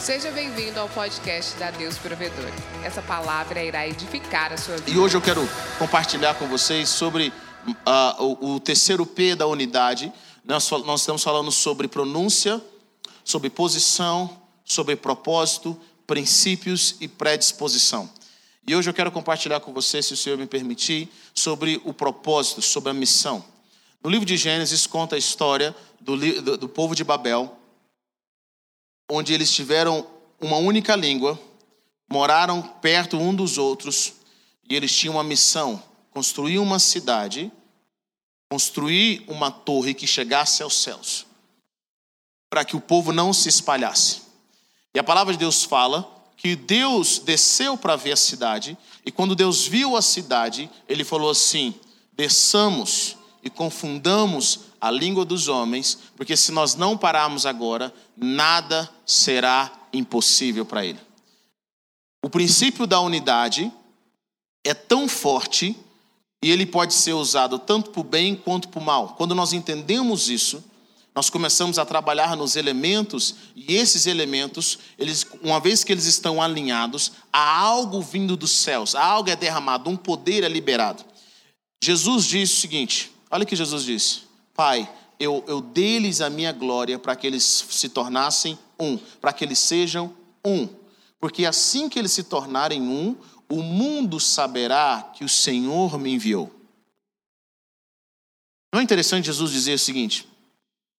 Seja bem-vindo ao podcast da Deus Provedor. Essa palavra irá edificar a sua vida. E hoje eu quero compartilhar com vocês sobre uh, o, o, terceiro P da unidade. Nós, nós estamos falando sobre pronúncia, sobre posição, sobre propósito, princípios e predisposição. E hoje eu quero compartilhar com você, se o Senhor me permitir, sobre o propósito, sobre a missão. No livro de Gênesis conta a história do, do, do povo de Babel, onde eles tiveram uma única língua, moraram perto um dos outros, e eles tinham uma missão: construir uma cidade, construir uma torre que chegasse aos céus, para que o povo não se espalhasse. E a palavra de Deus fala que Deus desceu para ver a cidade, e quando Deus viu a cidade, ele falou assim: desçamos e confundamos a língua dos homens, porque se nós não pararmos agora, nada será impossível para ele. O princípio da unidade é tão forte e ele pode ser usado tanto para o bem quanto para o mal. Quando nós entendemos isso, nós começamos a trabalhar nos elementos e esses elementos, eles, uma vez que eles estão alinhados, há algo vindo dos céus, há algo é derramado, um poder é liberado. Jesus disse o seguinte: olha o que Jesus disse. Pai, eu, eu dei-lhes a minha glória para que eles se tornassem um, para que eles sejam um. Porque assim que eles se tornarem um, o mundo saberá que o Senhor me enviou. Não é interessante Jesus dizer o seguinte: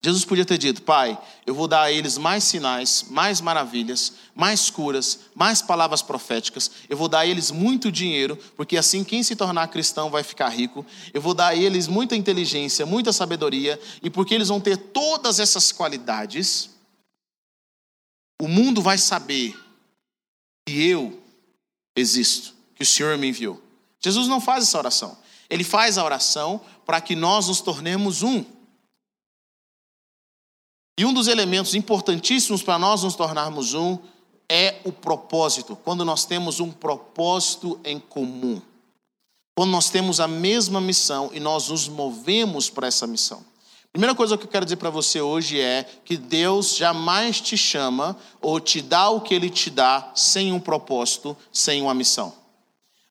Jesus podia ter dito, Pai, eu vou dar a eles mais sinais, mais maravilhas, mais curas, mais palavras proféticas, eu vou dar a eles muito dinheiro, porque assim quem se tornar cristão vai ficar rico, eu vou dar a eles muita inteligência, muita sabedoria, e porque eles vão ter todas essas qualidades, o mundo vai saber que eu existo, que o Senhor me enviou. Jesus não faz essa oração, ele faz a oração para que nós nos tornemos um. E um dos elementos importantíssimos para nós nos tornarmos um é o propósito. Quando nós temos um propósito em comum. Quando nós temos a mesma missão e nós nos movemos para essa missão. Primeira coisa que eu quero dizer para você hoje é que Deus jamais te chama ou te dá o que Ele te dá sem um propósito, sem uma missão.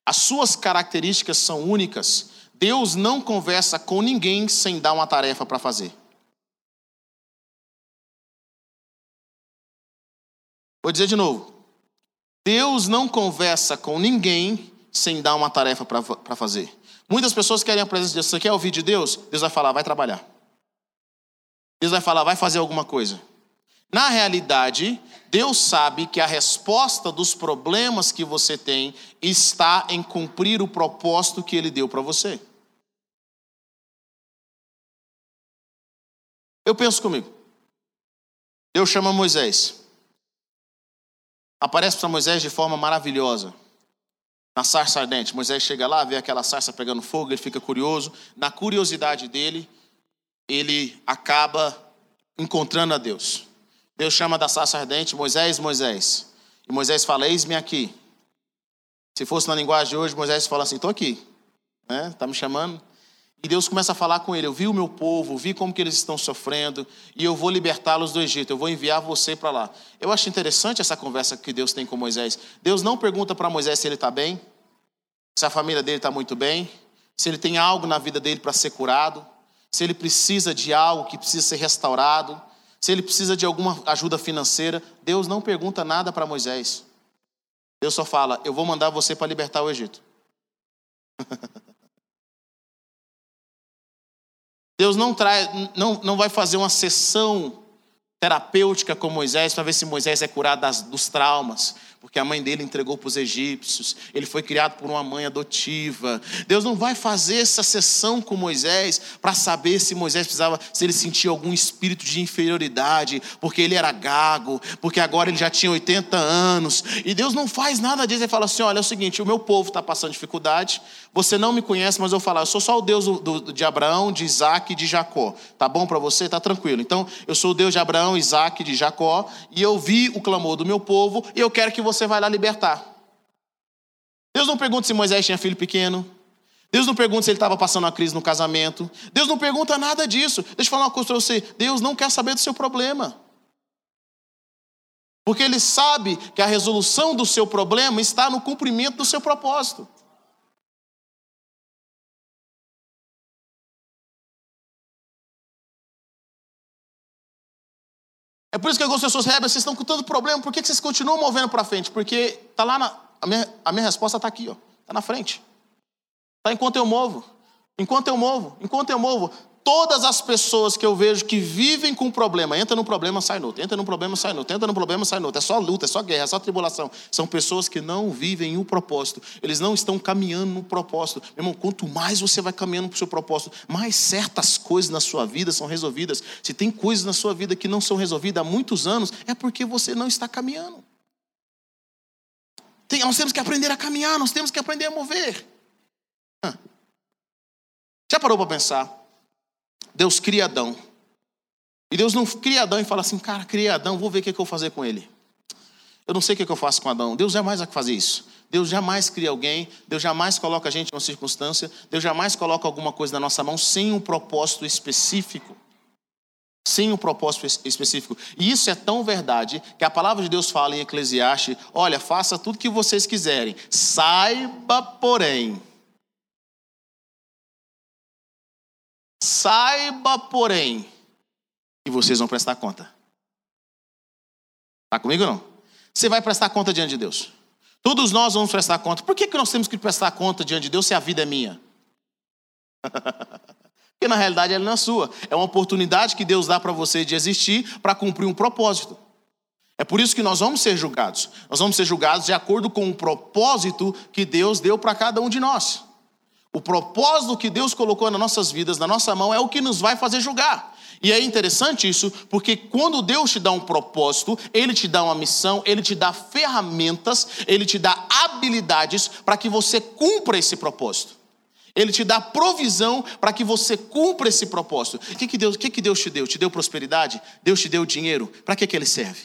As suas características são únicas. Deus não conversa com ninguém sem dar uma tarefa para fazer. Vou dizer de novo. Deus não conversa com ninguém sem dar uma tarefa para fazer. Muitas pessoas querem a presença de Deus. Você quer ouvir de Deus? Deus vai falar, vai trabalhar. Deus vai falar, vai fazer alguma coisa. Na realidade, Deus sabe que a resposta dos problemas que você tem está em cumprir o propósito que Ele deu para você. Eu penso comigo. Deus chama Moisés aparece para Moisés de forma maravilhosa. Na sarça ardente. Moisés chega lá, vê aquela sarça pegando fogo, ele fica curioso. Na curiosidade dele, ele acaba encontrando a Deus. Deus chama da sarça ardente, Moisés, Moisés. E Moisés fala: Eis-me aqui. Se fosse na linguagem de hoje, Moisés fala assim: Estou aqui. Está né? Tá me chamando? E Deus começa a falar com ele: Eu vi o meu povo, vi como que eles estão sofrendo, e eu vou libertá-los do Egito, eu vou enviar você para lá. Eu acho interessante essa conversa que Deus tem com Moisés. Deus não pergunta para Moisés se ele está bem, se a família dele está muito bem, se ele tem algo na vida dele para ser curado, se ele precisa de algo que precisa ser restaurado, se ele precisa de alguma ajuda financeira. Deus não pergunta nada para Moisés. Deus só fala: Eu vou mandar você para libertar o Egito. Deus não, traz, não, não vai fazer uma sessão terapêutica com Moisés para ver se Moisés é curado das, dos traumas porque a mãe dele entregou para os egípcios, ele foi criado por uma mãe adotiva. Deus não vai fazer essa sessão com Moisés para saber se Moisés precisava, se ele sentia algum espírito de inferioridade, porque ele era gago, porque agora ele já tinha 80 anos. E Deus não faz nada disso, ele fala assim: olha, é o seguinte, o meu povo está passando dificuldade, você não me conhece, mas eu falo, eu sou só o Deus do, do, de Abraão, de Isaac e de Jacó. Tá bom para você? Tá tranquilo. Então, eu sou o Deus de Abraão, Isaac e de Jacó, e eu vi o clamor do meu povo, e eu quero que você você vai lá libertar. Deus não pergunta se Moisés tinha filho pequeno. Deus não pergunta se ele estava passando uma crise no casamento. Deus não pergunta nada disso. Deixa eu falar uma coisa para você. Deus não quer saber do seu problema. Porque ele sabe que a resolução do seu problema está no cumprimento do seu propósito. É por isso que algumas pessoas, Heber, vocês estão com tanto problema, por que vocês continuam movendo para frente? Porque está lá, na, a, minha, a minha resposta está aqui, está na frente. Está enquanto eu movo, enquanto eu movo, enquanto eu movo. Todas as pessoas que eu vejo que vivem com problema, entra no problema, sai no outro, entra no problema, sai no outro, entra no problema, sai no outro. É só luta, é só guerra, é só tribulação. São pessoas que não vivem o propósito. Eles não estão caminhando no propósito. Meu irmão, quanto mais você vai caminhando para o seu propósito, mais certas coisas na sua vida são resolvidas. Se tem coisas na sua vida que não são resolvidas há muitos anos, é porque você não está caminhando. Tem, nós temos que aprender a caminhar, nós temos que aprender a mover. Já parou para pensar? Deus cria Adão. E Deus não cria Adão e fala assim, cara, cria Adão, vou ver o que, é que eu vou fazer com ele. Eu não sei o que, é que eu faço com Adão. Deus jamais vai fazer isso. Deus jamais cria alguém, Deus jamais coloca a gente em uma circunstância, Deus jamais coloca alguma coisa na nossa mão sem um propósito específico. Sem um propósito específico. E isso é tão verdade que a palavra de Deus fala em Eclesiastes: olha, faça tudo que vocês quiserem, saiba, porém, Saiba, porém, que vocês vão prestar conta. Está comigo não? Você vai prestar conta diante de Deus. Todos nós vamos prestar conta. Por que, que nós temos que prestar conta diante de Deus se a vida é minha? Porque na realidade ela não é sua. É uma oportunidade que Deus dá para você de existir para cumprir um propósito. É por isso que nós vamos ser julgados. Nós vamos ser julgados de acordo com o propósito que Deus deu para cada um de nós. O propósito que Deus colocou nas nossas vidas, na nossa mão, é o que nos vai fazer julgar. E é interessante isso, porque quando Deus te dá um propósito, Ele te dá uma missão, Ele te dá ferramentas, Ele te dá habilidades para que você cumpra esse propósito. Ele te dá provisão para que você cumpra esse propósito. O que, que, Deus, que, que Deus te deu? Te deu prosperidade? Deus te deu dinheiro? Para que, que ele serve?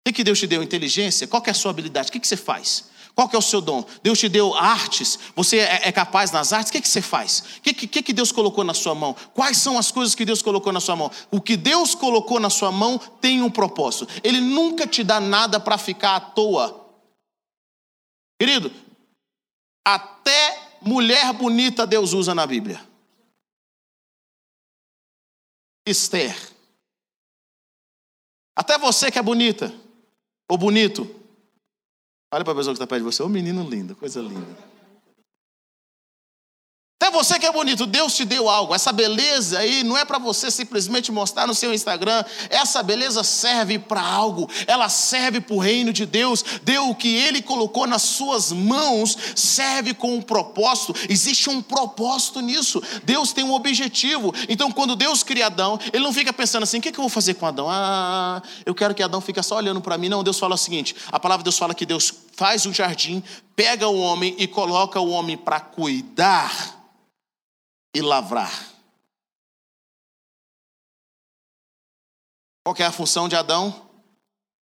O que, que Deus te deu? Inteligência? Qual é a sua habilidade? O que, que você faz? Qual que é o seu dom? Deus te deu artes, você é, é capaz nas artes, o que, que você faz? O que, que, que Deus colocou na sua mão? Quais são as coisas que Deus colocou na sua mão? O que Deus colocou na sua mão tem um propósito. Ele nunca te dá nada para ficar à toa. Querido, até mulher bonita Deus usa na Bíblia. Esther. Até você que é bonita, ou bonito, Olha para a pessoa que está perto de você. Ô menino lindo, coisa linda. Até você que é bonito, Deus te deu algo. Essa beleza aí não é para você simplesmente mostrar no seu Instagram. Essa beleza serve para algo. Ela serve para o reino de Deus. Deu o que Ele colocou nas suas mãos, serve com um propósito. Existe um propósito nisso. Deus tem um objetivo. Então, quando Deus cria Adão, Ele não fica pensando assim: o que, é que eu vou fazer com Adão? Ah, eu quero que Adão fique só olhando para mim. Não, Deus fala o seguinte: a palavra de Deus fala que Deus faz um jardim, pega o homem e coloca o homem para cuidar e lavrar. Qual é a função de Adão?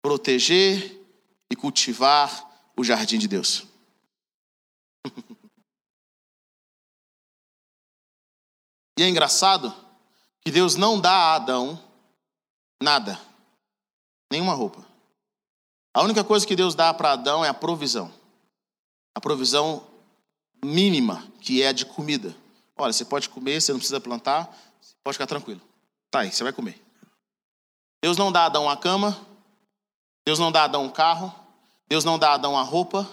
Proteger e cultivar o jardim de Deus. e é engraçado que Deus não dá a Adão nada, nenhuma roupa. A única coisa que Deus dá para Adão é a provisão. A provisão mínima, que é a de comida. Olha, você pode comer, você não precisa plantar, pode ficar tranquilo. Tá aí, você vai comer. Deus não dá a Adão uma cama, Deus não dá a Adão um carro, Deus não dá a Adão uma roupa,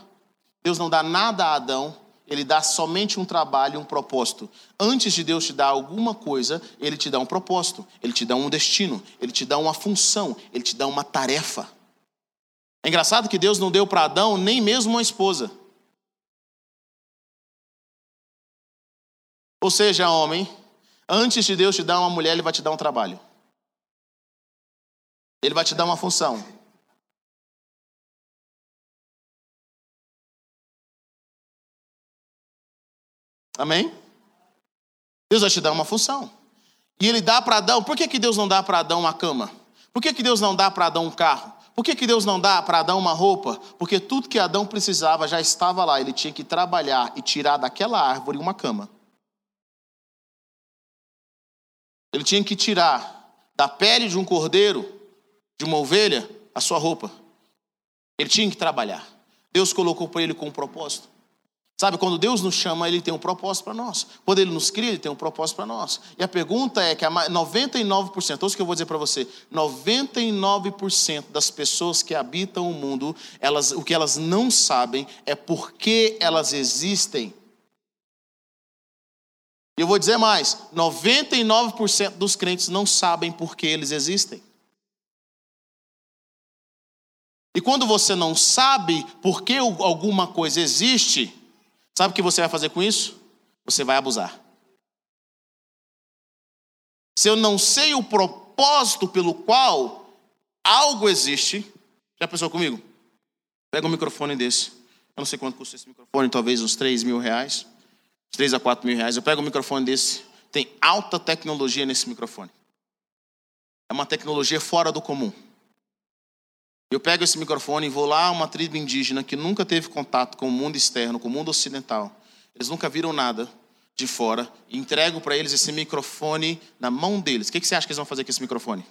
Deus não dá nada a Adão, ele dá somente um trabalho, um propósito. Antes de Deus te dar alguma coisa, ele te dá um propósito, ele te dá um destino, ele te dá uma função, ele te dá uma tarefa. É engraçado que Deus não deu para Adão nem mesmo uma esposa. Ou seja, homem, antes de Deus te dar uma mulher, Ele vai te dar um trabalho. Ele vai te dar uma função. Amém? Deus vai te dar uma função. E Ele dá para Adão. Por que, que Deus não dá para Adão uma cama? Por que, que Deus não dá para Adão um carro? Por que, que Deus não dá para Adão uma roupa? Porque tudo que Adão precisava já estava lá. Ele tinha que trabalhar e tirar daquela árvore uma cama. Ele tinha que tirar da pele de um cordeiro, de uma ovelha? A sua roupa. Ele tinha que trabalhar. Deus colocou para ele com um propósito. Sabe, quando Deus nos chama, Ele tem um propósito para nós. Quando Ele nos cria, Ele tem um propósito para nós. E a pergunta é que 99%, ouça o que eu vou dizer para você, 99% das pessoas que habitam o mundo, elas, o que elas não sabem é por que elas existem. E eu vou dizer mais, 99% dos crentes não sabem por que eles existem. E quando você não sabe por que alguma coisa existe, Sabe o que você vai fazer com isso? Você vai abusar. Se eu não sei o propósito pelo qual algo existe, já pensou comigo? Pega um microfone desse. Eu não sei quanto custa esse microfone, talvez uns 3 mil reais. 3 a 4 mil reais. Eu pego um microfone desse. Tem alta tecnologia nesse microfone. É uma tecnologia fora do comum. Eu pego esse microfone e vou lá a uma tribo indígena que nunca teve contato com o mundo externo, com o mundo ocidental. Eles nunca viram nada de fora. E entrego para eles esse microfone na mão deles. O que, você acha que eles vão fazer com esse microfone?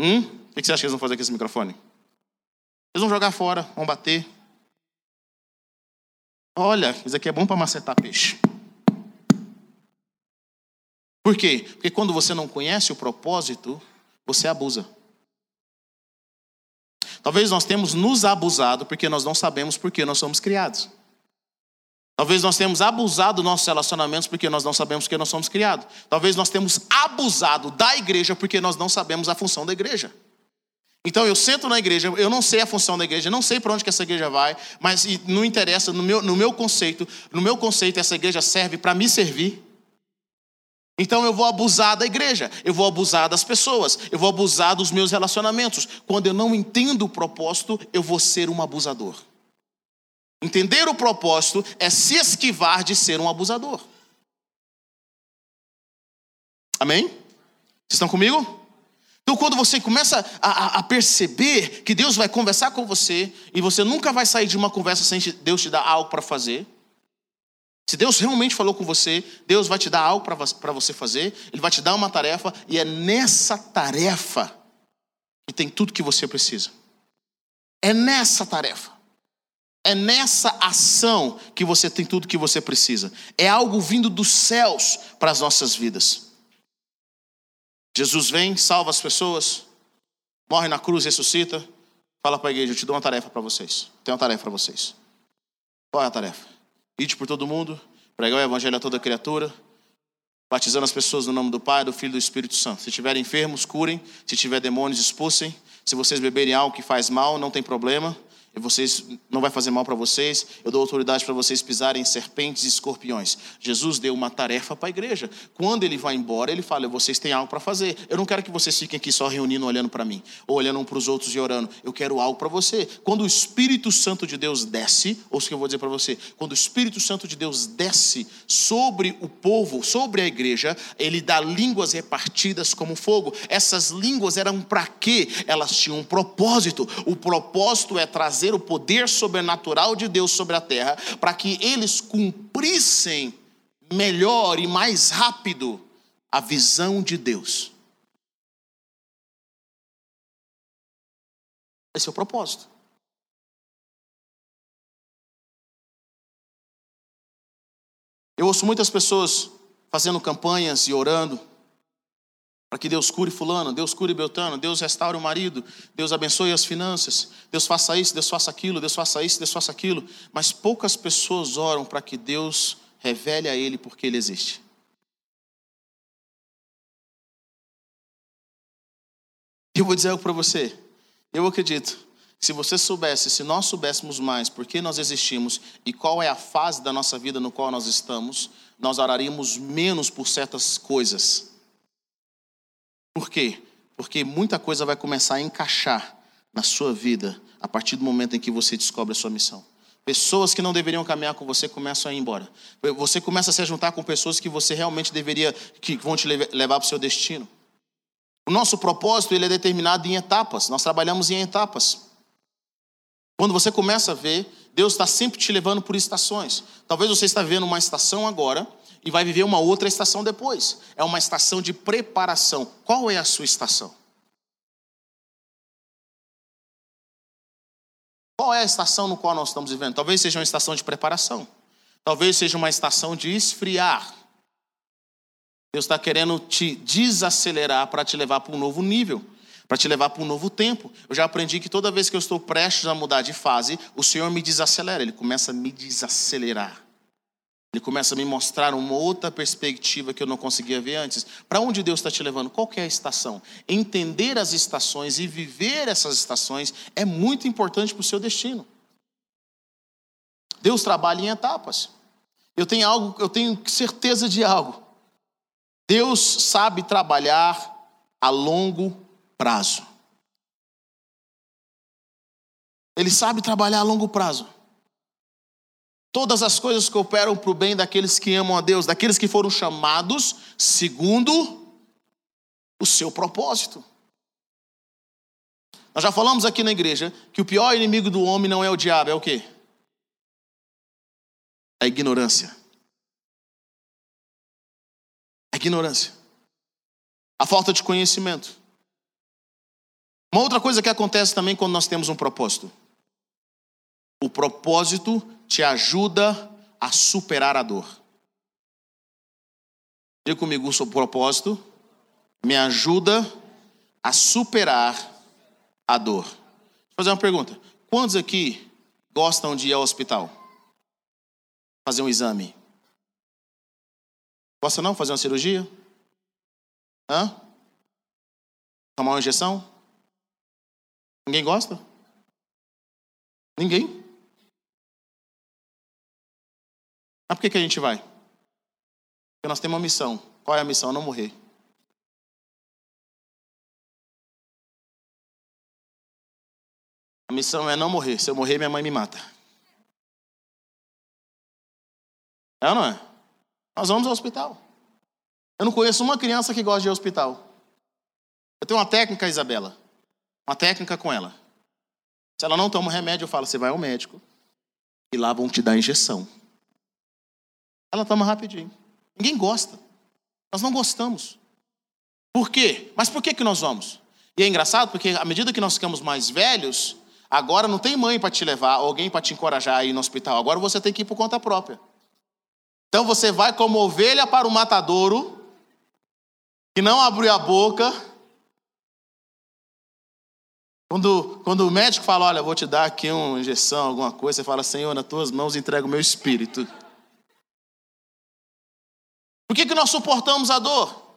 Hum? O que, você acha que eles vão fazer com esse microfone? Eles vão jogar fora, vão bater. Olha, isso aqui é bom para macetar peixe. Por quê? Porque quando você não conhece o propósito, você abusa. Talvez nós temos nos abusado porque nós não sabemos por que nós somos criados. Talvez nós tenhamos abusado dos nossos relacionamentos porque nós não sabemos por que nós somos criados. Talvez nós temos abusado da igreja porque nós não sabemos a função da igreja. Então eu sento na igreja, eu não sei a função da igreja, não sei para onde que essa igreja vai, mas não interessa, no meu, no meu conceito, no meu conceito, essa igreja serve para me servir. Então eu vou abusar da igreja, eu vou abusar das pessoas, eu vou abusar dos meus relacionamentos. Quando eu não entendo o propósito, eu vou ser um abusador. Entender o propósito é se esquivar de ser um abusador. Amém? Vocês estão comigo? Então, quando você começa a, a, perceber que Deus vai conversar com você, e você nunca vai sair de uma conversa sem Deus te dar algo para fazer, se Deus realmente falou com você, Deus vai te dar algo para você fazer, Ele vai te dar uma tarefa, e é nessa tarefa que tem tudo que você precisa. É nessa tarefa. É nessa ação que você tem tudo que você precisa. É algo vindo dos céus para as nossas vidas. Jesus vem, salva as pessoas, morre na cruz, ressuscita, fala para a igreja: Eu te dou uma tarefa para vocês. Tenho uma tarefa para vocês. Qual é a tarefa? Ide por todo mundo, pregar o evangelho a toda criatura, batizando as pessoas no nome do Pai, do Filho e do Espírito Santo. Se tiverem enfermos, curem. Se tiver demônios, expulsem. Se vocês beberem algo que faz mal, não tem problema vocês não vai fazer mal para vocês. Eu dou autoridade para vocês pisarem serpentes e escorpiões. Jesus deu uma tarefa para a igreja. Quando ele vai embora, ele fala: vocês têm algo para fazer. Eu não quero que vocês fiquem aqui só reunindo, olhando para mim, ou olhando um para os outros e orando. Eu quero algo para você. Quando o Espírito Santo de Deus desce, ouça o que eu vou dizer para você. Quando o Espírito Santo de Deus desce sobre o povo, sobre a igreja, ele dá línguas repartidas como fogo. Essas línguas eram para quê? Elas tinham um propósito. O propósito é trazer o poder sobrenatural de Deus sobre a terra, para que eles cumprissem melhor e mais rápido a visão de Deus. Esse é o propósito. Eu ouço muitas pessoas fazendo campanhas e orando para que Deus cure fulano, Deus cure Beltano, Deus restaure o marido, Deus abençoe as finanças, Deus faça isso, Deus faça aquilo, Deus faça isso, Deus faça aquilo. Mas poucas pessoas oram para que Deus revele a ele porque ele existe. Eu vou dizer algo para você. Eu acredito se você soubesse, se nós soubéssemos mais por que nós existimos e qual é a fase da nossa vida no qual nós estamos, nós oraríamos menos por certas coisas por quê? Porque muita coisa vai começar a encaixar na sua vida a partir do momento em que você descobre a sua missão. Pessoas que não deveriam caminhar com você começam a ir embora. Você começa a se juntar com pessoas que você realmente deveria, que vão te levar para o seu destino. O nosso propósito ele é determinado em etapas. Nós trabalhamos em etapas. Quando você começa a ver, Deus está sempre te levando por estações. Talvez você está vivendo uma estação agora, e vai viver uma outra estação depois. É uma estação de preparação. Qual é a sua estação? Qual é a estação no qual nós estamos vivendo? Talvez seja uma estação de preparação. Talvez seja uma estação de esfriar. Deus está querendo te desacelerar para te levar para um novo nível, para te levar para um novo tempo. Eu já aprendi que toda vez que eu estou prestes a mudar de fase, o Senhor me desacelera, Ele começa a me desacelerar. Ele começa a me mostrar uma outra perspectiva que eu não conseguia ver antes. Para onde Deus está te levando? Qual é a estação? Entender as estações e viver essas estações é muito importante para o seu destino. Deus trabalha em etapas. Eu tenho algo, eu tenho certeza de algo. Deus sabe trabalhar a longo prazo. Ele sabe trabalhar a longo prazo. Todas as coisas cooperam para o bem daqueles que amam a Deus, daqueles que foram chamados segundo o seu propósito. Nós já falamos aqui na igreja que o pior inimigo do homem não é o diabo, é o quê? A ignorância. A ignorância. A falta de conhecimento. Uma outra coisa que acontece também quando nós temos um propósito. O propósito te ajuda a superar a dor. Diga comigo o seu propósito me ajuda a superar a dor. Vou fazer uma pergunta. Quantos aqui gostam de ir ao hospital? Fazer um exame? Gosta não? Fazer uma cirurgia? Hã? Tomar uma injeção? Ninguém gosta? Ninguém? Mas por que, que a gente vai? Porque nós temos uma missão. Qual é a missão? Não morrer. A missão é não morrer. Se eu morrer, minha mãe me mata. É ou não é? Nós vamos ao hospital. Eu não conheço uma criança que gosta de ir ao hospital. Eu tenho uma técnica, Isabela. Uma técnica com ela. Se ela não toma remédio, eu falo: você vai ao médico e lá vão te dar injeção. Ela toma rapidinho. Ninguém gosta. Nós não gostamos. Por quê? Mas por que, que nós vamos? E é engraçado porque à medida que nós ficamos mais velhos, agora não tem mãe para te levar, alguém para te encorajar a ir no hospital. Agora você tem que ir por conta própria. Então você vai como ovelha para o matadouro, que não abriu a boca. Quando, quando o médico fala, olha, vou te dar aqui uma injeção, alguma coisa, você fala, Senhor, nas tuas mãos entrego o meu espírito. Por que, que nós suportamos a dor?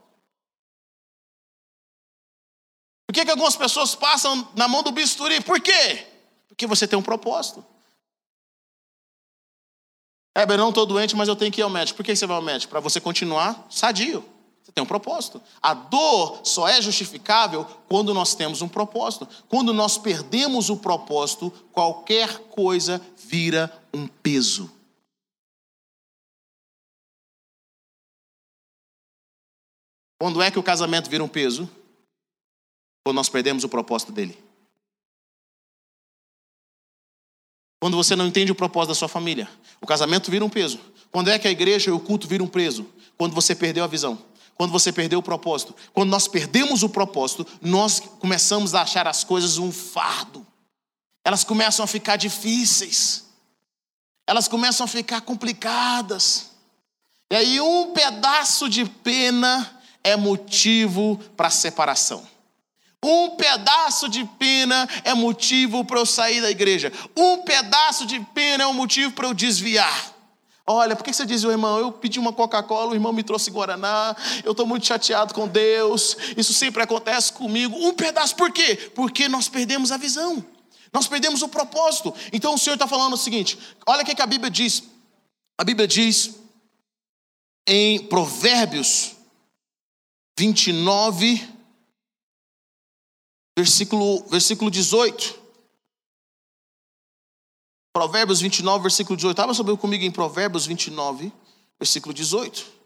Por que, que algumas pessoas passam na mão do bisturi? Por quê? Porque você tem um propósito. É, eu não estou doente, mas eu tenho que ir ao médico. Por que você vai ao médico? Para você continuar sadio. Você tem um propósito. A dor só é justificável quando nós temos um propósito. Quando nós perdemos o propósito, qualquer coisa vira um peso. Quando é que o casamento vira um peso? Quando nós perdemos o propósito dele. Quando você não entende o propósito da sua família, o casamento vira um peso. Quando é que a igreja e o culto viram um peso? Quando você perdeu a visão. Quando você perdeu o propósito. Quando nós perdemos o propósito, nós começamos a achar as coisas um fardo. Elas começam a ficar difíceis. Elas começam a ficar complicadas. E aí um pedaço de pena é motivo para separação. Um pedaço de pena é motivo para eu sair da igreja. Um pedaço de pena é um motivo para eu desviar. Olha, por que você diz, irmão? Eu pedi uma Coca-Cola, o irmão me trouxe Guaraná, eu estou muito chateado com Deus, isso sempre acontece comigo. Um pedaço, por quê? Porque nós perdemos a visão, nós perdemos o propósito. Então o Senhor está falando o seguinte: olha o que a Bíblia diz. A Bíblia diz em Provérbios 29, versículo, versículo 18. Provérbios 29, versículo 18. Estava sobre comigo em Provérbios 29, versículo 18.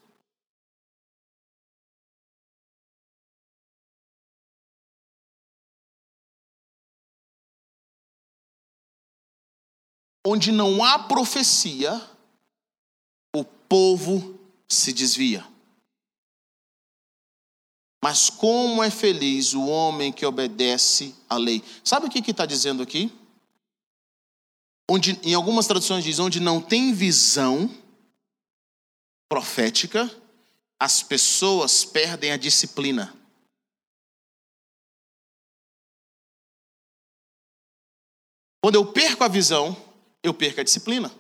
Onde não há profecia, o povo se desvia. Mas como é feliz o homem que obedece à lei. Sabe o que está dizendo aqui? onde em algumas traduções diz onde não tem visão profética, as pessoas perdem a disciplina. Quando eu perco a visão, eu perco a disciplina.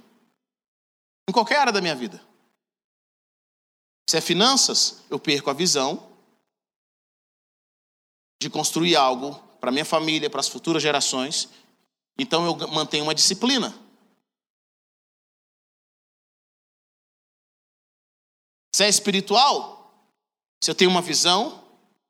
Em qualquer área da minha vida. Se é finanças, eu perco a visão de construir algo para minha família, para as futuras gerações. Então eu mantenho uma disciplina. Se é espiritual, se eu tenho uma visão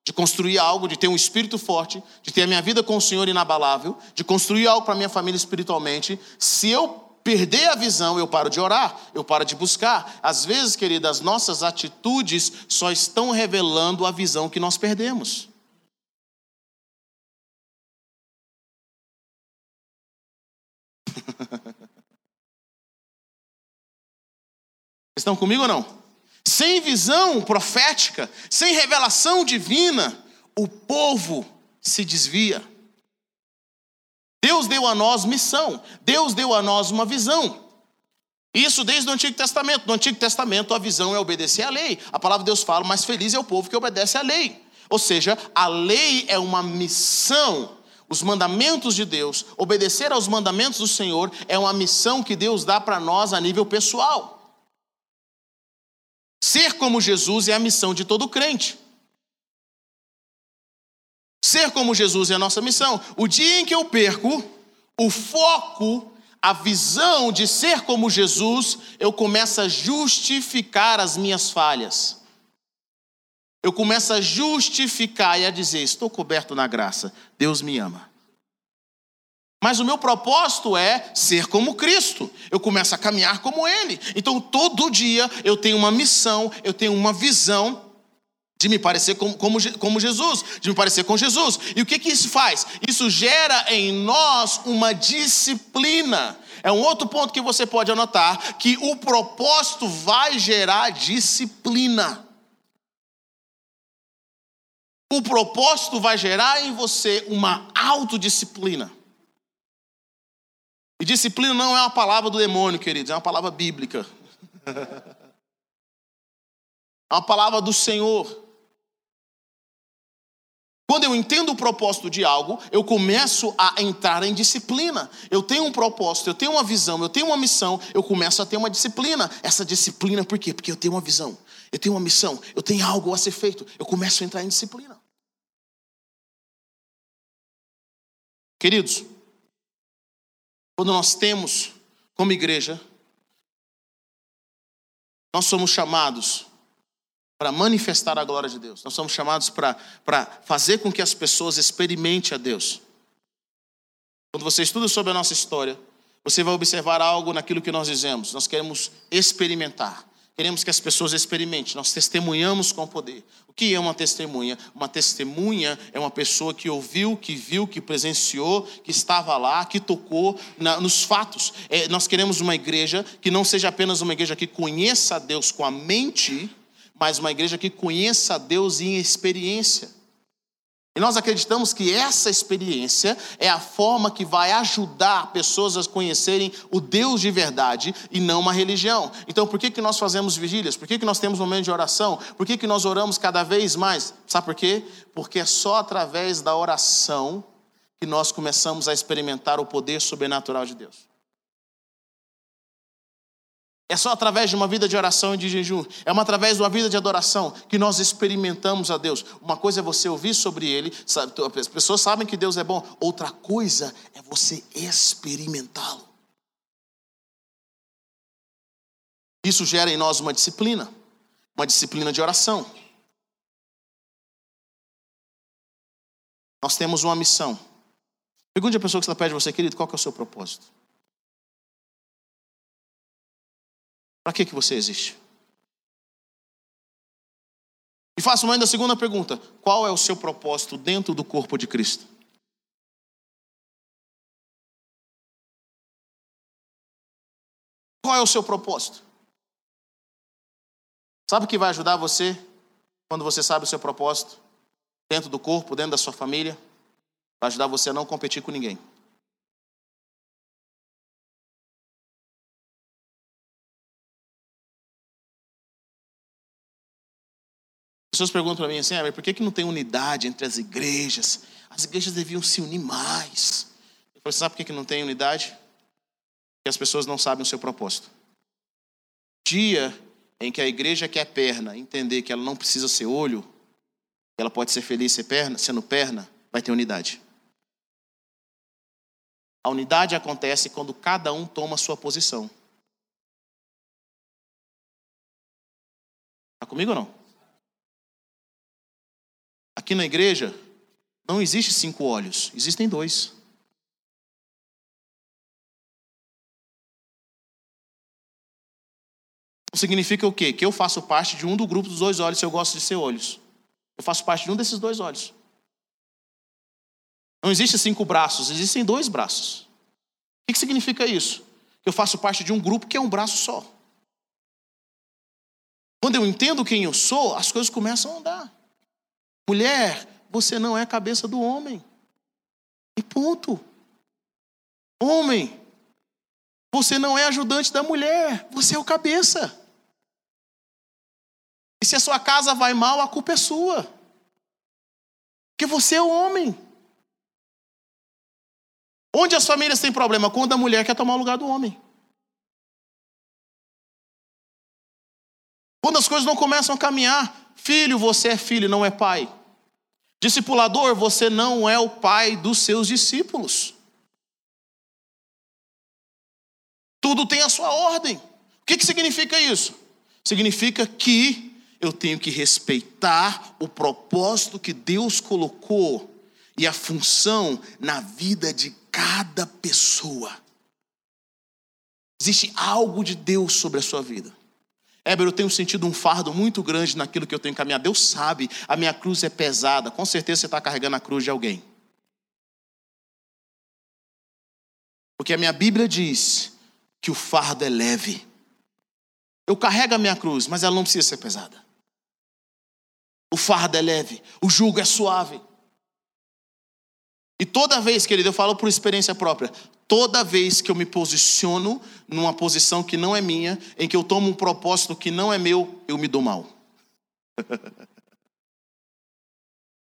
de construir algo, de ter um espírito forte, de ter a minha vida com o Senhor inabalável, de construir algo para minha família espiritualmente, se eu perder a visão, eu paro de orar, eu paro de buscar. Às vezes, querida, as nossas atitudes só estão revelando a visão que nós perdemos. Estão comigo ou não? Sem visão profética, sem revelação divina, o povo se desvia. Deus deu a nós missão, Deus deu a nós uma visão. Isso desde o Antigo Testamento. No Antigo Testamento, a visão é obedecer à lei. A palavra de Deus fala, mas feliz é o povo que obedece à lei. Ou seja, a lei é uma missão. Os mandamentos de Deus, obedecer aos mandamentos do Senhor, é uma missão que Deus dá para nós a nível pessoal. Ser como Jesus é a missão de todo crente. Ser como Jesus é a nossa missão. O dia em que eu perco o foco, a visão de ser como Jesus, eu começo a justificar as minhas falhas. Eu começo a justificar e a dizer: estou coberto na graça, Deus me ama. Mas o meu propósito é ser como Cristo. Eu começo a caminhar como Ele. Então, todo dia eu tenho uma missão, eu tenho uma visão de me parecer como, como, como, Jesus, de me parecer com Jesus. E o que, que isso faz? Isso gera em nós uma disciplina. É um outro ponto que você pode anotar: que o propósito vai gerar disciplina. O propósito vai gerar em você uma autodisciplina. E disciplina não é uma palavra do demônio, queridos, é uma palavra bíblica. É uma palavra do Senhor. Quando eu entendo o propósito de algo, eu começo a entrar em disciplina. Eu tenho um propósito, eu tenho uma visão, eu tenho uma missão, eu começo a ter uma disciplina. Essa disciplina, por quê? Porque eu tenho uma visão, eu tenho uma missão, eu tenho algo a ser feito. Eu começo a entrar em disciplina. Queridos, quando nós temos como igreja, nós somos chamados para manifestar a glória de Deus. Nós somos chamados para, fazer com que as pessoas experimentem a Deus. Quando você estuda sobre a nossa história, você vai observar algo naquilo que nós dizemos. Nós queremos experimentar. Queremos que as pessoas experimentem. Nós testemunhamos com poder. O que é uma testemunha? Uma testemunha é uma pessoa que ouviu, que viu, que presenciou, que estava lá, que tocou na, nos fatos. É, nós queremos uma igreja que não seja apenas uma igreja que conheça a Deus com a mente, mas uma igreja que conheça a Deus em experiência. E nós acreditamos que essa experiência é a forma que vai ajudar pessoas a conhecerem o Deus de verdade e não uma religião. Então, por que, que nós fazemos vigílias? Por que, que nós temos momentos de oração? Por que, que nós oramos cada vez mais? Sabe por quê? Porque é só através da oração que nós começamos a experimentar o poder sobrenatural de Deus. É só através de uma vida de oração e de jejum, é uma através de uma vida de adoração que nós experimentamos a Deus. Uma coisa é você ouvir sobre Ele, sabe, as pessoas sabem que Deus é bom, outra coisa é você experimentá-lo. Isso gera em nós uma disciplina, uma disciplina de oração. Nós temos uma missão. Pergunte a pessoa que está perto de você, querido, qual é o seu propósito? Para que, que você existe? E faço ainda a segunda pergunta: qual é o seu propósito dentro do corpo de Cristo? Qual é o seu propósito? Sabe o que vai ajudar você quando você sabe o seu propósito? Dentro do corpo, dentro da sua família? Vai ajudar você a não competir com ninguém. Pessoas perguntam para mim assim, ah, por que, que não tem unidade entre as igrejas? As igrejas deviam se unir mais. Eu falei, sabe por que, que não tem unidade? Porque as pessoas não sabem o seu propósito. Dia em que a igreja quer perna, entender que ela não precisa ser olho, ela pode ser feliz ser perna, sendo perna, vai ter unidade. A unidade acontece quando cada um toma a sua posição. Está comigo ou não? Aqui na igreja, não existe cinco olhos, existem dois. Significa o quê? Que eu faço parte de um do grupo dos dois olhos, se eu gosto de ser olhos. Eu faço parte de um desses dois olhos. Não existe cinco braços, existem dois braços. O que significa isso? Que eu faço parte de um grupo que é um braço só. Quando eu entendo quem eu sou, as coisas começam a andar. Mulher, você não é a cabeça do homem. E ponto. Homem, você não é ajudante da mulher, você é o cabeça. E se a sua casa vai mal, a culpa é sua. Porque você é o homem. Onde as famílias têm problema? Quando a mulher quer tomar o lugar do homem. Quando as coisas não começam a caminhar, Filho, você é filho, não é pai. Discipulador, você não é o pai dos seus discípulos. Tudo tem a sua ordem. O que, que significa isso? Significa que eu tenho que respeitar o propósito que Deus colocou e a função na vida de cada pessoa. Existe algo de Deus sobre a sua vida. Éber, eu tenho sentido um fardo muito grande naquilo que eu tenho caminhado. Deus sabe, a minha cruz é pesada. Com certeza você está carregando a cruz de alguém. Porque a minha Bíblia diz que o fardo é leve. Eu carrego a minha cruz, mas ela não precisa ser pesada. O fardo é leve, o jugo é suave. E toda vez, querido, eu falo por experiência própria, toda vez que eu me posiciono numa posição que não é minha, em que eu tomo um propósito que não é meu, eu me dou mal.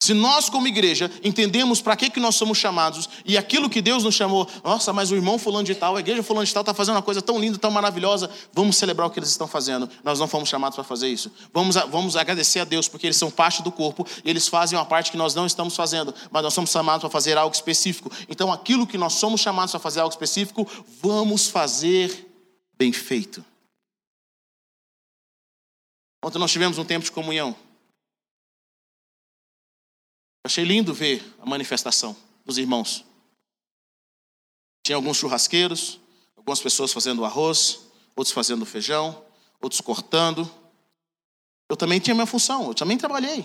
Se nós, como igreja, entendemos para que, que nós somos chamados e aquilo que Deus nos chamou, nossa, mas o irmão fulano de tal, a igreja fulano de tal está fazendo uma coisa tão linda, tão maravilhosa, vamos celebrar o que eles estão fazendo. Nós não fomos chamados para fazer isso. Vamos, vamos agradecer a Deus, porque eles são parte do corpo e eles fazem uma parte que nós não estamos fazendo, mas nós somos chamados para fazer algo específico. Então, aquilo que nós somos chamados para fazer algo específico, vamos fazer bem feito. Ontem nós tivemos um tempo de comunhão. Achei lindo ver a manifestação dos irmãos. Tinha alguns churrasqueiros, algumas pessoas fazendo arroz, outros fazendo feijão, outros cortando. Eu também tinha minha função, eu também trabalhei.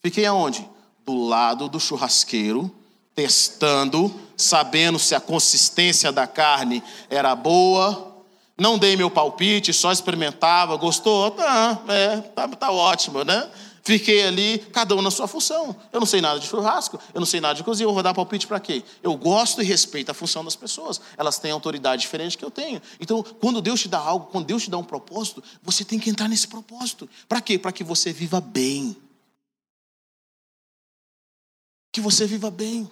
Fiquei aonde? Do lado do churrasqueiro, testando, sabendo se a consistência da carne era boa. Não dei meu palpite, só experimentava, gostou? Tá, é, tá, tá ótimo, né? Fiquei ali, cada um na sua função. Eu não sei nada de churrasco, eu não sei nada de cozinha, eu vou dar palpite para quê? Eu gosto e respeito a função das pessoas. Elas têm autoridade diferente que eu tenho. Então, quando Deus te dá algo, quando Deus te dá um propósito, você tem que entrar nesse propósito. Para quê? Para que você viva bem. Que você viva bem.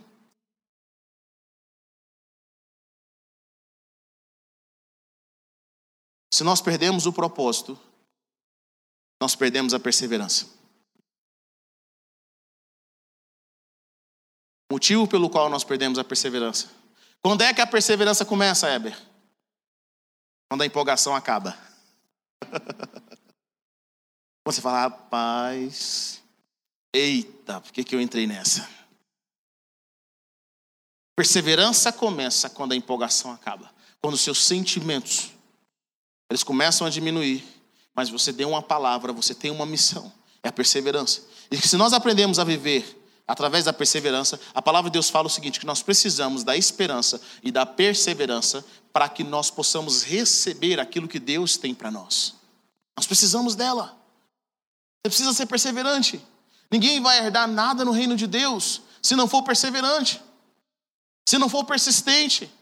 Se nós perdemos o propósito, nós perdemos a perseverança. Motivo pelo qual nós perdemos a perseverança. Quando é que a perseverança começa, Heber? Quando a empolgação acaba. Você fala, rapaz, eita, por que, que eu entrei nessa? Perseverança começa quando a empolgação acaba. Quando os seus sentimentos, eles começam a diminuir. Mas você deu uma palavra, você tem uma missão. É a perseverança. E se nós aprendemos a viver através da perseverança, a palavra de Deus fala o seguinte: que nós precisamos da esperança e da perseverança para que nós possamos receber aquilo que Deus tem para nós. Nós precisamos dela. Você precisa ser perseverante. Ninguém vai herdar nada no reino de Deus se não for perseverante, se não for persistente.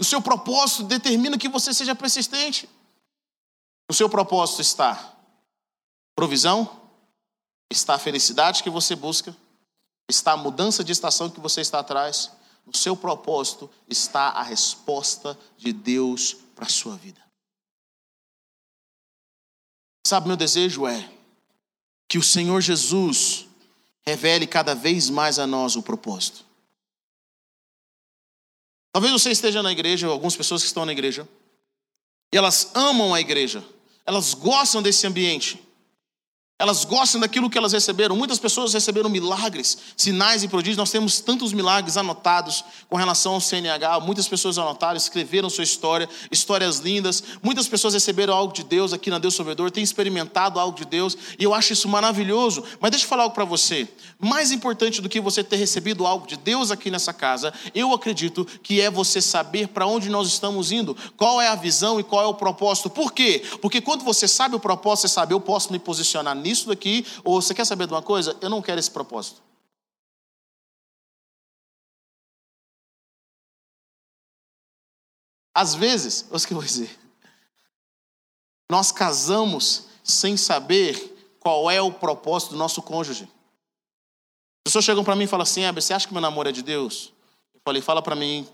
O seu propósito determina que você seja persistente. O seu propósito está provisão? Está a felicidade que você busca? Está a mudança de estação que você está atrás? No seu propósito está a resposta de Deus para a sua vida. Sabe, meu desejo é que o Senhor Jesus revele cada vez mais a nós o propósito. Talvez você esteja na igreja, algumas pessoas que estão na igreja, e elas amam a igreja, elas gostam desse ambiente, elas gostam daquilo que elas receberam. Muitas pessoas receberam milagres, sinais e prodígios. Nós temos tantos milagres anotados com relação ao CNH. Muitas pessoas anotaram, escreveram sua história, histórias lindas. Muitas pessoas receberam algo de Deus aqui na Deus Salvador, têm experimentado algo de Deus, e eu acho isso maravilhoso. Mas deixa eu falar algo para você. Mais importante do que você ter recebido algo de Deus aqui nessa casa, eu acredito que é você saber para onde nós estamos indo, qual é a visão e qual é o propósito. Por quê? Porque quando você sabe o propósito, você sabe, eu posso me posicionar nisso isso daqui, ou você quer saber de uma coisa? Eu não quero esse propósito. Às vezes, o que eu vou dizer, nós casamos sem saber qual é o propósito do nosso cônjuge. As pessoas chegam para mim e falam assim: ah, você acha que meu namoro é de Deus? Eu falei: fala para mim,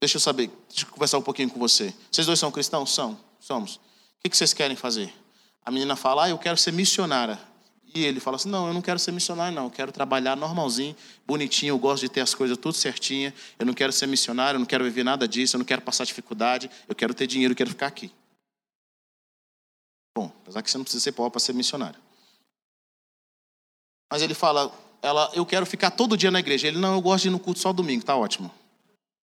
deixa eu saber, deixa eu conversar um pouquinho com você. Vocês dois são cristãos? São, somos. O que vocês querem fazer? A menina fala, ah, eu quero ser missionária. E ele fala assim, não, eu não quero ser missionário, não. Eu quero trabalhar normalzinho, bonitinho, eu gosto de ter as coisas tudo certinha. Eu não quero ser missionário, eu não quero viver nada disso, eu não quero passar dificuldade, eu quero ter dinheiro, eu quero ficar aqui. Bom, apesar que você não precisa ser pobre para ser missionário. Mas ele fala, ela, eu quero ficar todo dia na igreja. Ele, não, eu gosto de ir no culto só domingo, tá ótimo.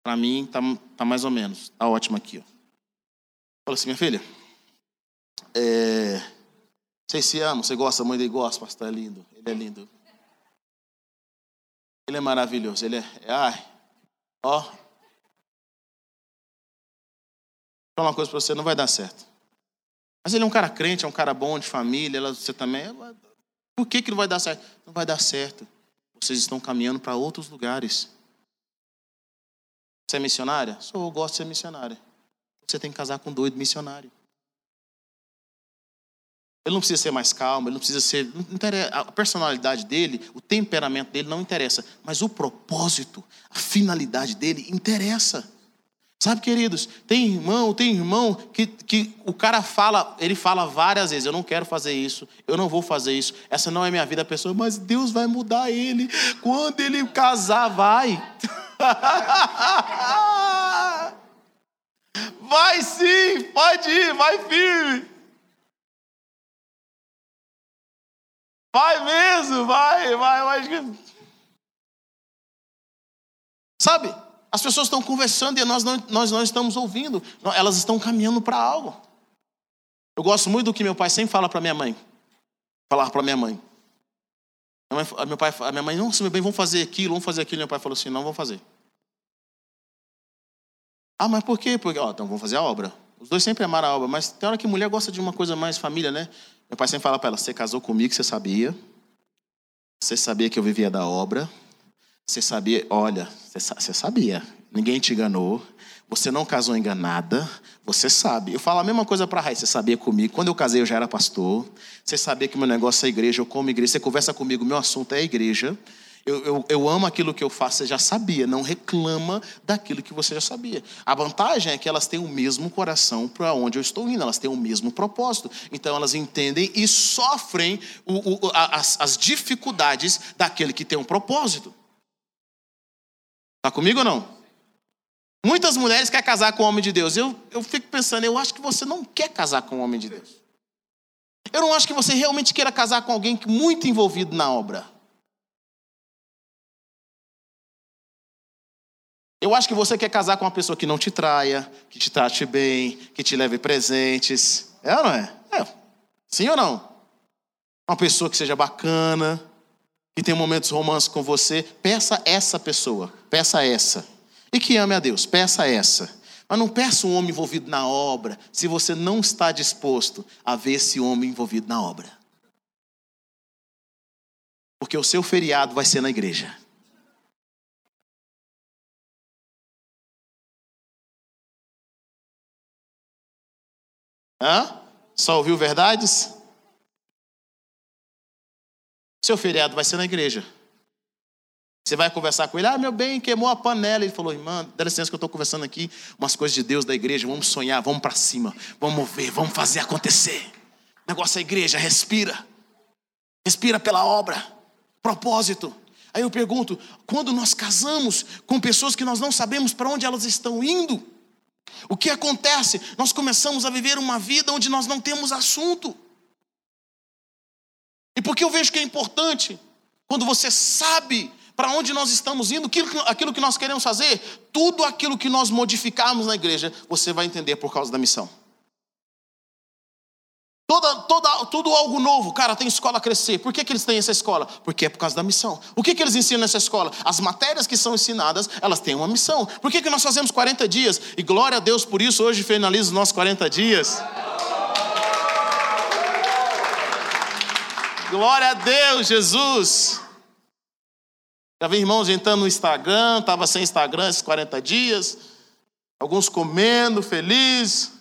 Para mim, tá, tá mais ou menos, tá ótimo aqui. Ó. Fala assim, minha filha, é, vocês se amam, você gosta, mãe dele gosta, pastor, é lindo, ele é lindo. Ele é maravilhoso, ele é, é ai, ó. Vou falar uma coisa para você, não vai dar certo. Mas ele é um cara crente, é um cara bom de família, ela, você também. Por que, que não vai dar certo? Não vai dar certo. Vocês estão caminhando para outros lugares. Você é missionária? Sou, eu gosto de ser missionária. Você tem que casar com um doido missionário. Ele não precisa ser mais calmo, ele não precisa ser. A personalidade dele, o temperamento dele não interessa. Mas o propósito, a finalidade dele interessa. Sabe, queridos, tem irmão, tem irmão que, que o cara fala, ele fala várias vezes: Eu não quero fazer isso, eu não vou fazer isso, essa não é minha vida, a pessoa, mas Deus vai mudar ele. Quando ele casar, vai. vai sim, pode ir, vai firme. Vai mesmo, vai, vai, vai. Sabe? As pessoas estão conversando e nós não, nós não estamos ouvindo. Elas estão caminhando para algo. Eu gosto muito do que meu pai sempre fala para minha mãe. Falar para minha mãe. Minha mãe, meu pai, a minha mãe, nossa, meu bem, vamos fazer aquilo, vamos fazer aquilo. Meu pai falou assim, não, vamos fazer. Ah, mas por quê? Porque, ó, então vamos fazer a obra. Os dois sempre amaram a obra, mas tem hora que mulher gosta de uma coisa mais família, né? Meu pai sempre fala para ela: Você casou comigo, você sabia. Você sabia que eu vivia da obra. Você sabia, olha, você sabia. Ninguém te enganou. Você não casou enganada. Você sabe. Eu falo a mesma coisa para a. Você sabia comigo. Quando eu casei, eu já era pastor. Você sabia que meu negócio é igreja. Eu como igreja. Você conversa comigo. Meu assunto é igreja. Eu, eu, eu, amo aquilo que eu faço, você já sabia. Não reclama daquilo que você já sabia. A vantagem é que elas têm o mesmo coração para onde eu estou indo, elas têm o mesmo propósito. Então elas entendem e sofrem o, o, as, as dificuldades daquele que tem um propósito. Está comigo ou não? Muitas mulheres querem casar com o homem de Deus. Eu, eu fico pensando, eu acho que você não quer casar com o homem de Deus. Eu não acho que você realmente queira casar com alguém muito envolvido na obra. Eu acho que você quer casar com uma pessoa que não te traia, que te trate bem, que te leve presentes. É ou não é? É. Sim ou não? Uma pessoa que seja bacana, que tenha momentos romances com você. Peça essa pessoa. Peça essa. E que ame a Deus. Peça essa. Mas não peça um homem envolvido na obra se você não está disposto a ver esse homem envolvido na obra. Porque o seu feriado vai ser na igreja. Hã? Só ouviu verdades? Seu feriado vai ser na igreja. Você vai conversar com ele, ah, meu bem, queimou a panela. Ele falou, irmã, dá licença que eu estou conversando aqui, umas coisas de Deus da igreja, vamos sonhar, vamos para cima, vamos ver, vamos fazer acontecer. negócio é igreja, respira. Respira pela obra, propósito. Aí eu pergunto, quando nós casamos com pessoas que nós não sabemos para onde elas estão indo, o que acontece? Nós começamos a viver uma vida onde nós não temos assunto. E por que eu vejo que é importante? Quando você sabe para onde nós estamos indo, aquilo que nós queremos fazer, tudo aquilo que nós modificarmos na igreja, você vai entender por causa da missão. Toda, toda, tudo algo novo, cara, tem escola a crescer. Por que, que eles têm essa escola? Porque é por causa da missão. O que, que eles ensinam nessa escola? As matérias que são ensinadas, elas têm uma missão. Por que, que nós fazemos 40 dias? E glória a Deus por isso, hoje finaliza os nossos 40 dias. Glória a Deus, Jesus. Já vi irmãos entrando no Instagram, estava sem Instagram esses 40 dias. Alguns comendo, felizes.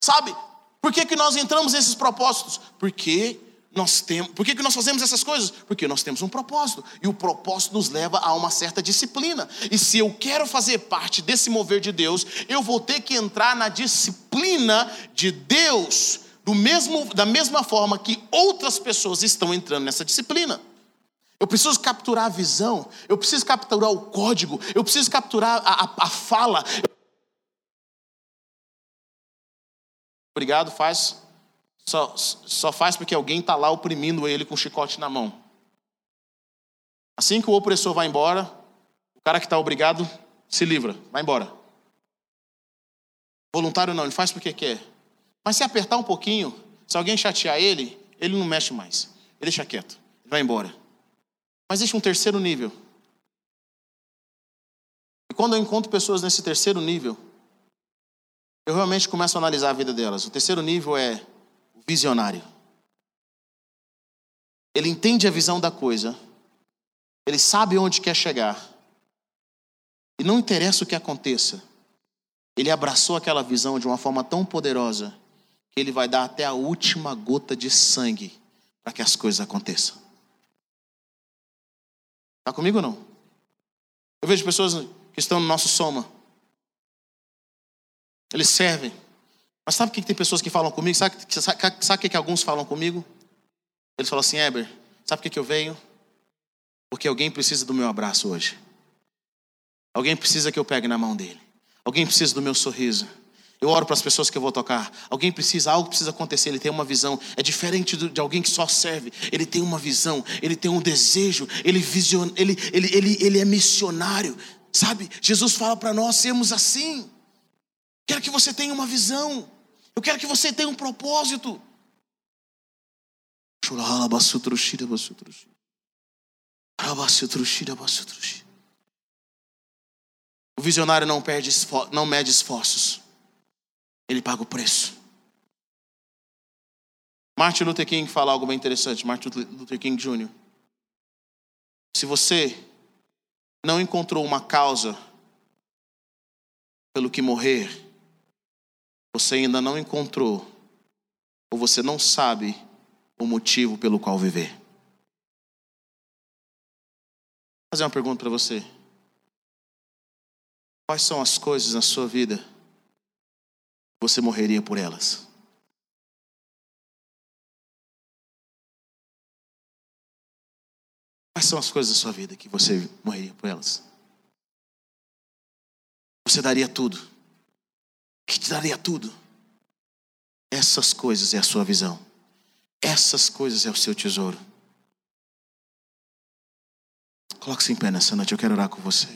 Sabe, por que, que nós entramos nesses propósitos? Porque nós temos. Por que, que nós fazemos essas coisas? Porque nós temos um propósito. E o propósito nos leva a uma certa disciplina. E se eu quero fazer parte desse mover de Deus, eu vou ter que entrar na disciplina de Deus, do mesmo, da mesma forma que outras pessoas estão entrando nessa disciplina. Eu preciso capturar a visão, eu preciso capturar o código, eu preciso capturar a, a, a fala, Obrigado, faz. Só, só faz porque alguém está lá oprimindo ele com o chicote na mão. Assim que o opressor vai embora, o cara que está obrigado se livra, vai embora. Voluntário não, ele faz porque quer. Mas se apertar um pouquinho, se alguém chatear ele, ele não mexe mais. Ele deixa quieto, vai embora. Mas existe um terceiro nível. E quando eu encontro pessoas nesse terceiro nível, eu realmente começo a analisar a vida delas. O terceiro nível é o visionário. Ele entende a visão da coisa, ele sabe onde quer chegar, e não interessa o que aconteça, ele abraçou aquela visão de uma forma tão poderosa que ele vai dar até a última gota de sangue para que as coisas aconteçam. Está comigo ou não? Eu vejo pessoas que estão no nosso soma, eles servem. Mas sabe o que tem pessoas que falam comigo? Sabe, sabe, sabe o que, alguns falam comigo? Eles falam assim, Eber, sabe por que, que eu venho? Porque alguém precisa do meu abraço hoje. Alguém precisa que eu pegue na mão dele. Alguém precisa do meu sorriso. Eu oro para as pessoas que eu vou tocar. Alguém precisa, algo precisa acontecer. Ele tem uma visão. É diferente de alguém que só serve. Ele tem uma visão. Ele tem um desejo. Ele, vision, ele, ele, ele, ele é missionário. Sabe? Jesus fala para nós sermos assim. Quero que você tenha uma visão. Eu quero que você tenha um propósito. O visionário não, perde, não mede esforços. Ele paga o preço. Martin Luther King fala algo bem interessante. Martin Luther King Jr. Se você não encontrou uma causa pelo que morrer, você ainda não encontrou, ou você não sabe o motivo pelo qual viver. Vou fazer uma pergunta para você. Quais são as coisas na sua vida que você morreria por elas? Quais são as coisas da sua vida que você morreria por elas? Você daria tudo que te daria tudo. Essas coisas é a sua visão. Essas coisas é o seu tesouro. Coloque-se em pé nessa noite, eu quero orar com você.